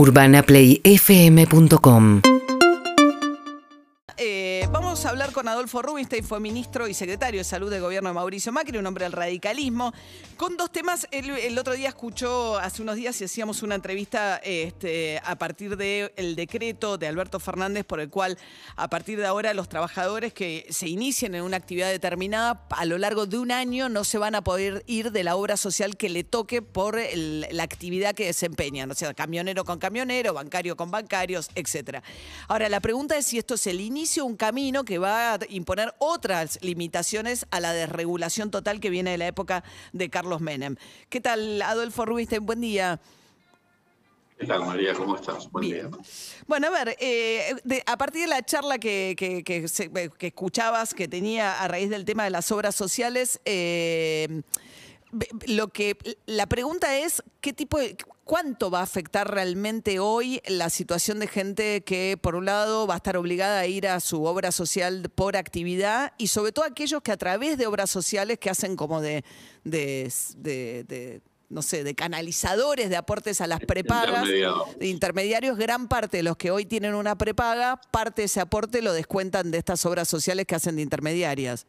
UrbanaPlayFM.com a hablar con Adolfo Rubinstein, fue ministro y secretario de Salud del gobierno de Mauricio Macri, un hombre del radicalismo, con dos temas. Él, el otro día escuchó, hace unos días, y hacíamos una entrevista este, a partir del decreto de Alberto Fernández por el cual, a partir de ahora, los trabajadores que se inicien en una actividad determinada, a lo largo de un año no se van a poder ir de la obra social que le toque por el- la actividad que desempeñan, o sea, camionero con camionero, bancario con bancarios, etcétera. Ahora, la pregunta es si esto es el inicio de un camino que va a imponer otras limitaciones a la desregulación total que viene de la época de Carlos Menem. ¿Qué tal, Adolfo Rubinstein? Buen día. ¿Qué tal, María? ¿Cómo estás? Buen Bien. día. Bueno, a ver, eh, de- a partir de la charla que, que- que eh, que escuchabas, que tenía a raíz del tema de las obras sociales, eh, lo que la pregunta es qué tipo de cuánto va a afectar realmente hoy la situación de gente que por un lado va a estar obligada a ir a su obra social por actividad y sobre todo aquellos que a través de obras sociales que hacen como de, de- de- de, no sé, de canalizadores de aportes a las prepagas de intermediarios, gran parte de los que hoy tienen una prepaga, parte de ese aporte lo descuentan de estas obras sociales que hacen de intermediarias.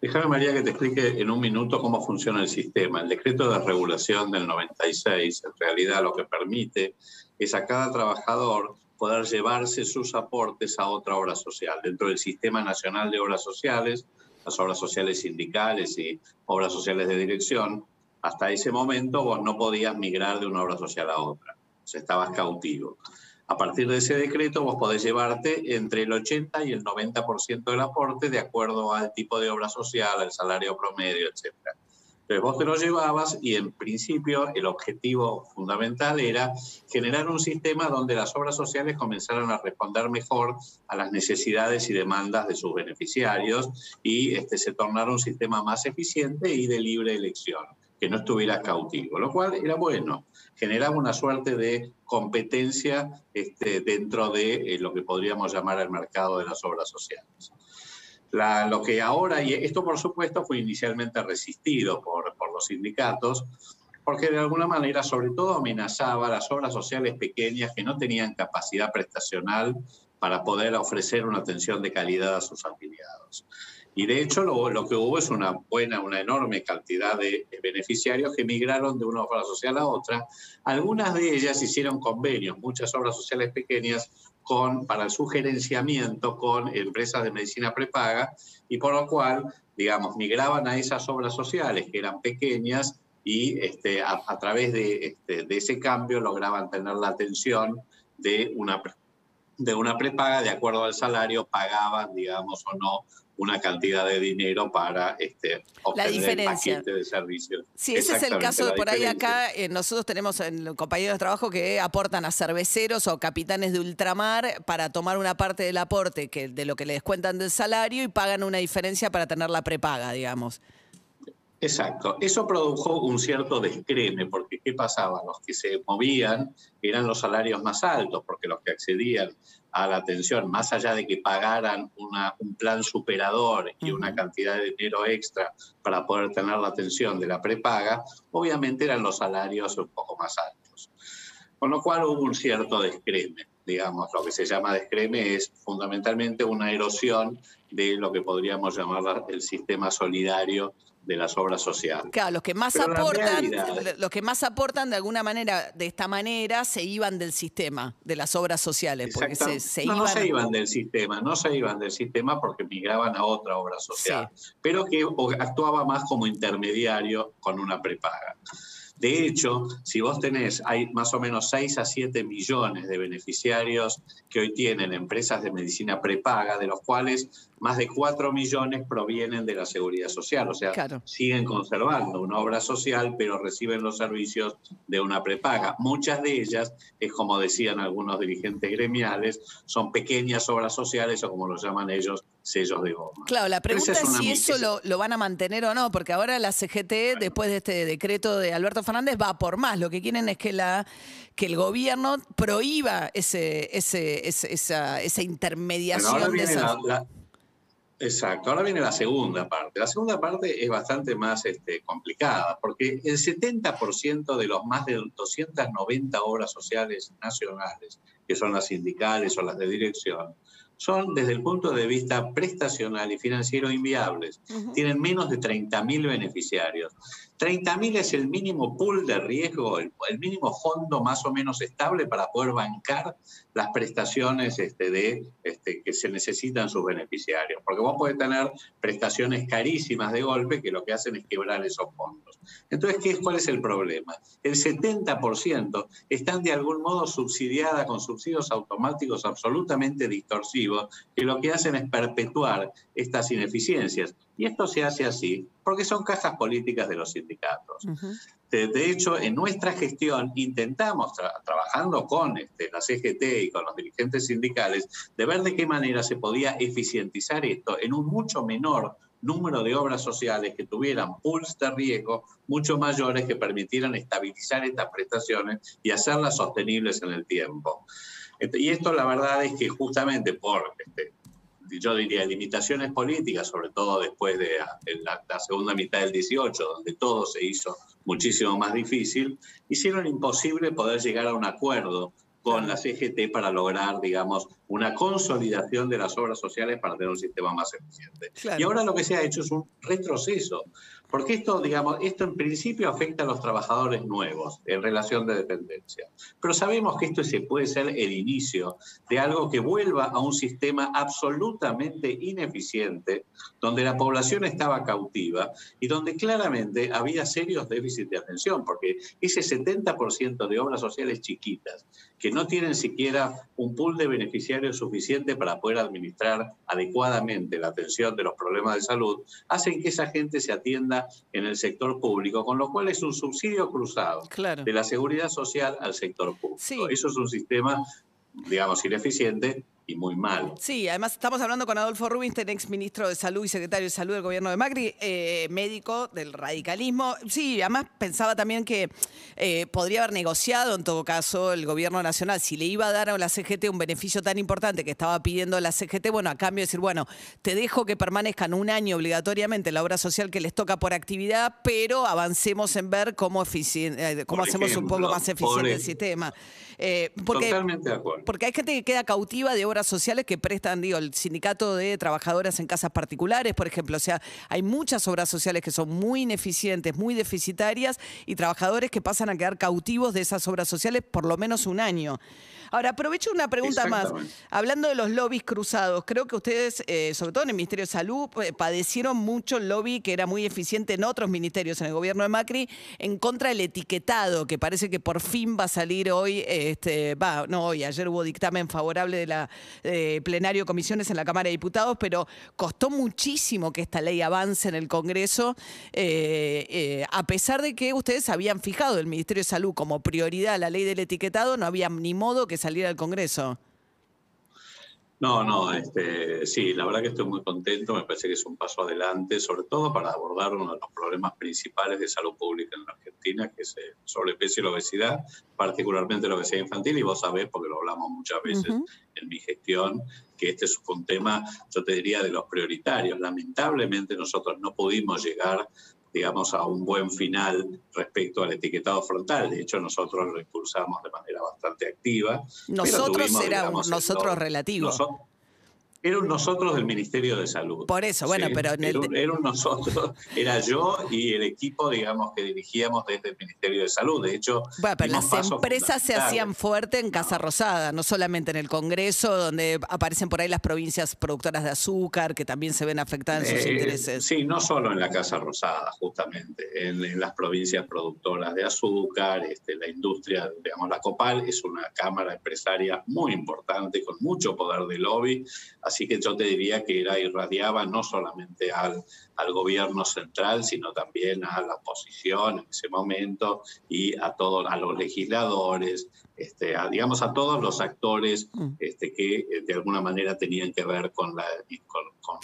Déjame, María, que te explique en un minuto cómo funciona el sistema. El decreto de regulación del 96, en realidad, lo que permite es a cada trabajador poder llevarse sus aportes a otra obra social. Dentro del Sistema Nacional de Obras Sociales, las obras sociales sindicales y obras sociales de dirección, hasta ese momento vos no podías migrar de una obra social a otra. O sea, estabas cautivo. A partir de ese decreto vos podés llevarte entre el 80 y el 90% del aporte de acuerdo al tipo de obra social, al salario promedio, etc. Entonces vos te lo llevabas y en principio el objetivo fundamental era generar un sistema donde las obras sociales comenzaran a responder mejor a las necesidades y demandas de sus beneficiarios y este, se tornara un sistema más eficiente y de libre elección, que no estuviera cautivo, lo cual era bueno generaba una suerte de competencia este, dentro de eh, lo que podríamos llamar el mercado de las obras sociales. Lo que ahora, y esto por supuesto fue inicialmente resistido por, por los sindicatos, porque de alguna manera sobre todo amenazaba a las obras sociales pequeñas que no tenían capacidad prestacional para poder ofrecer una atención de calidad a sus afiliados. Y de hecho lo, que hubo es una buena, una enorme cantidad de beneficiarios que migraron de una obra social a otra. Algunas de ellas hicieron convenios, muchas obras sociales pequeñas, con, para el sugerenciamiento con empresas de medicina prepaga y por lo cual, digamos, migraban a esas obras sociales que eran pequeñas y este, a, través de, este, de ese cambio lograban tener la atención de una, pre- de una prepaga, de acuerdo al salario, pagaban, digamos, o no una cantidad de dinero para este, obtener el diferencia. paquete de servicios. Sí, ese es el caso de por ahí acá. eh, nosotros tenemos en compañeros de trabajo que aportan a cerveceros o capitanes de ultramar para tomar una parte del aporte que, de lo que le descuentan del salario y pagan una diferencia para tener la prepaga, digamos. Exacto. Eso produjo un cierto descreme, porque ¿qué pasaba? Los que se movían eran los salarios más altos, porque los que accedían a la atención, más allá de que pagaran una- un plan superador y una cantidad de dinero extra para poder tener la atención de la prepaga, obviamente eran los salarios un poco más altos. Con lo cual hubo un cierto descreme, digamos, lo que se llama descreme es fundamentalmente una erosión de lo que podríamos llamar el sistema solidario de las obras sociales. Claro, los que más Pero aportan, realidad- los que más aportan de alguna manera, de esta manera, se iban del sistema, de las obras sociales, porque se, Exactamente. se no, iban. no se iban del sistema, no se iban del sistema porque migraban a otra obra social, pero que actuaba más como intermediario con una prepaga. De hecho, si vos tenés, hay más o menos 6 a 7 millones de beneficiarios que hoy tienen empresas de medicina prepaga, de los cuales más de 4 millones provienen de la seguridad social. O sea, Claro. siguen conservando una obra social, pero reciben los servicios de una prepaga. Muchas de ellas, es como decían algunos dirigentes gremiales, son pequeñas obras sociales o como lo llaman ellos, sellos de goma. Claro, la pregunta es, si eso lo, lo van a mantener o no, porque ahora la CGT, después de este decreto de Alberto Fernández, va por más. Lo que quieren es que la que el gobierno prohíba ese, ese, ese- esa, esa intermediación de esas. la, la- Exacto, ahora viene la segunda parte. La segunda parte es bastante más este, complicada, porque el 70% de los más de 290 obras sociales nacionales, que son las sindicales o las de dirección, son desde el punto de vista prestacional y financiero inviables. Tienen menos de 30.000 beneficiarios. 30.000 es el mínimo pool de riesgo, el, mínimo fondo más o menos estable para poder bancar las prestaciones este, de, este, que se necesitan sus beneficiarios. Porque vos podés tener prestaciones carísimas de golpe que lo que hacen es quebrar esos fondos. Entonces, ¿qué, ¿cuál es el problema? El 70% están de algún modo subsidiadas con automáticos absolutamente distorsivos que lo que hacen es perpetuar estas ineficiencias. Y esto se hace así porque son cajas políticas de los sindicatos. de, hecho, en nuestra gestión intentamos, trabajando con este, la CGT y con los dirigentes sindicales, de ver de qué manera se podía eficientizar esto en un mucho menor número de obras sociales que tuvieran pools de riesgo mucho mayores que permitieran estabilizar estas prestaciones y hacerlas sostenibles en el tiempo. Este, y esto la verdad es que justamente por este, yo diría, limitaciones políticas, sobre todo después de la, la, segunda mitad del 18, donde todo se hizo muchísimo más difícil, hicieron imposible poder llegar a un acuerdo con la CGT para lograr, digamos, una consolidación de las obras sociales para tener un sistema más eficiente. Y ahora lo que se ha hecho es un retroceso, porque esto, digamos, esto en principio afecta a los trabajadores nuevos en relación de dependencia. Pero sabemos que esto se puede ser el inicio de algo que vuelva a un sistema absolutamente ineficiente, donde la población estaba cautiva y donde claramente había serios déficits de atención, porque ese 70% de obras sociales chiquitas que no tienen siquiera un pool de beneficiarios suficiente para poder administrar adecuadamente la atención de los problemas de salud, hacen que esa gente se atienda en el sector público, con lo cual es un subsidio cruzado de la seguridad social al sector público. Eso es un sistema, digamos, ineficiente y muy mal. Sí, además estamos hablando con Adolfo Rubinstein, ex ministro de Salud y secretario de Salud del gobierno de Macri, eh, médico del radicalismo. Sí, además pensaba también que eh, podría haber negociado en todo caso el gobierno nacional si le iba a dar a la CGT un beneficio tan importante que estaba pidiendo la CGT, bueno, a cambio de decir, bueno, te dejo que permanezcan un año obligatoriamente en la obra social que les toca por actividad, pero avancemos en ver cómo, eh, cómo hacemos un poco más eficiente el sistema. porque, Totalmente de acuerdo. Porque hay gente que queda cautiva de sociales que prestan, digo, el sindicato de trabajadoras en casas particulares, por ejemplo. O sea, hay muchas obras sociales que son muy ineficientes, muy deficitarias y trabajadores que pasan a quedar cautivos de esas obras sociales por lo menos un año. Ahora, aprovecho una pregunta más. Hablando de los lobbies cruzados, creo que ustedes, eh, sobre todo en el Ministerio de Salud, padecieron mucho el lobby que era muy eficiente en otros ministerios, en el gobierno de Macri, en contra del etiquetado, que parece que por fin va a salir hoy, este, va, no hoy, ayer hubo dictamen favorable de la eh, plenario comisiones en la Cámara de Diputados, pero costó muchísimo que esta ley avance en el Congreso, eh, eh, a pesar de que ustedes habían fijado el Ministerio de Salud como prioridad la ley del etiquetado, no había ni modo que saliera al Congreso. No, no, este, sí, la verdad que estoy muy contento, me parece que es un paso adelante, sobre todo para abordar uno de los problemas principales de salud pública en la Argentina, que es el sobrepeso y la obesidad, particularmente la obesidad infantil, y vos sabés, porque lo hablamos muchas veces en mi gestión, que este es un tema, yo te diría, de los prioritarios. Lamentablemente nosotros no pudimos llegar digamos, a un buen final respecto al etiquetado frontal. De hecho, nosotros lo impulsamos de manera bastante activa. Nosotros era nosotros relativo. Era un nosotros del Ministerio de Salud. Por eso, bueno, pero en el... era, un, nosotros, era yo y el equipo, digamos, que dirigíamos desde el Ministerio de Salud. De hecho, bueno, pero las empresas se hacían fuerte en Casa Rosada, no solamente en el Congreso, donde aparecen por ahí las provincias productoras de azúcar, que también se ven afectadas en sus eh, intereses. Sí, no solo en la Casa Rosada, justamente, en, las provincias productoras de azúcar, este, la industria, digamos, la Copal es una cámara empresaria muy importante, con mucho poder de lobby Así que yo te diría que era irradiaba no solamente al, al gobierno central, sino también a la oposición en ese momento y a todos, a los legisladores, este, digamos a todos los actores mm. este, que eh, de alguna manera tenían que ver con, la, con, con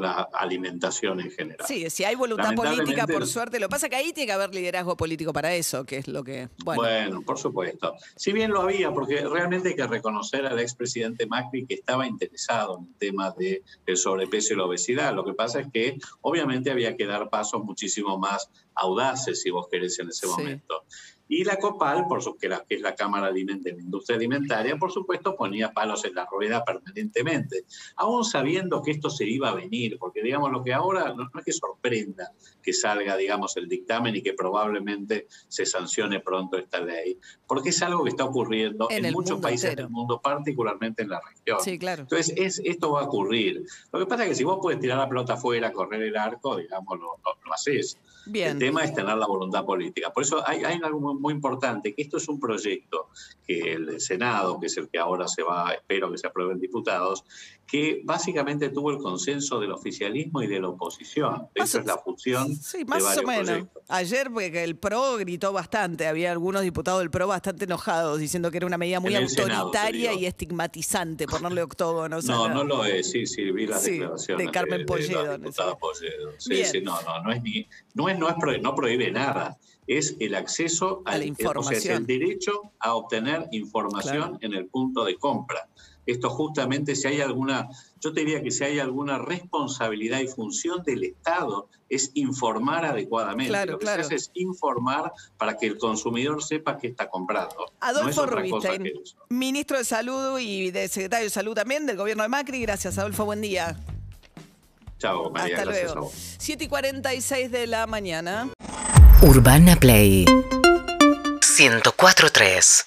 la alimentación en general. Sí, si hay voluntad política, por suerte. Lo pasa que ahí tiene que haber liderazgo político para eso, que es lo que. Bueno. bueno, por supuesto. Si bien lo había, porque realmente hay que reconocer al expresidente Macri que estaba interesado en el tema del sobrepeso y la obesidad. Lo que pasa es que obviamente había que dar pasos muchísimo más audaces, si vos querés, en ese momento. Y la COPAL, por su, que, es la Cámara de la Industria Alimentaria, por supuesto, ponía palos en la rueda permanentemente, aún sabiendo que esto se iba a venir, porque digamos lo que ahora no, es que sorprenda que salga, digamos, el dictamen y que probablemente se sancione pronto esta ley, porque es algo que está ocurriendo en, muchos países del mundo, particularmente en la región. Sí, claro. Entonces, es, esto va a ocurrir. Lo que pasa es que si vos puedes tirar la pelota afuera, correr el arco, digamos, lo, lo, haces. Bien. El tema es tener la voluntad política. Por eso hay, hay algo muy muy importante, que esto es un proyecto que el Senado, que es el que ahora se va, espero que se aprueben diputados, que básicamente tuvo el consenso del oficialismo y de la oposición. Esa es la función. Sí, más o menos. Ayer el PRO gritó bastante, había algunos diputados del PRO bastante enojados, diciendo que era una medida muy autoritaria y estigmatizante ponerle octógonos. No, no lo es, sí, sí, vi las declaraciones de Carmen Polledo. Sí, sí, no, no, no es ni, no es, no es, no prohíbe nada es el acceso a la información. O sea, el derecho a obtener información en el punto de compra. Esto justamente si hay alguna, yo te diría que si hay alguna responsabilidad y función del Estado es informar adecuadamente. Claro, Lo que se hace es informar para que el consumidor sepa qué está comprando. Adolfo no ministro de Salud y de secretario de Salud también del gobierno de Macri. Gracias, Adolfo. Buen día. Chao, María. Hasta luego. 7 y 46 de la mañana. Urbana Play 104.3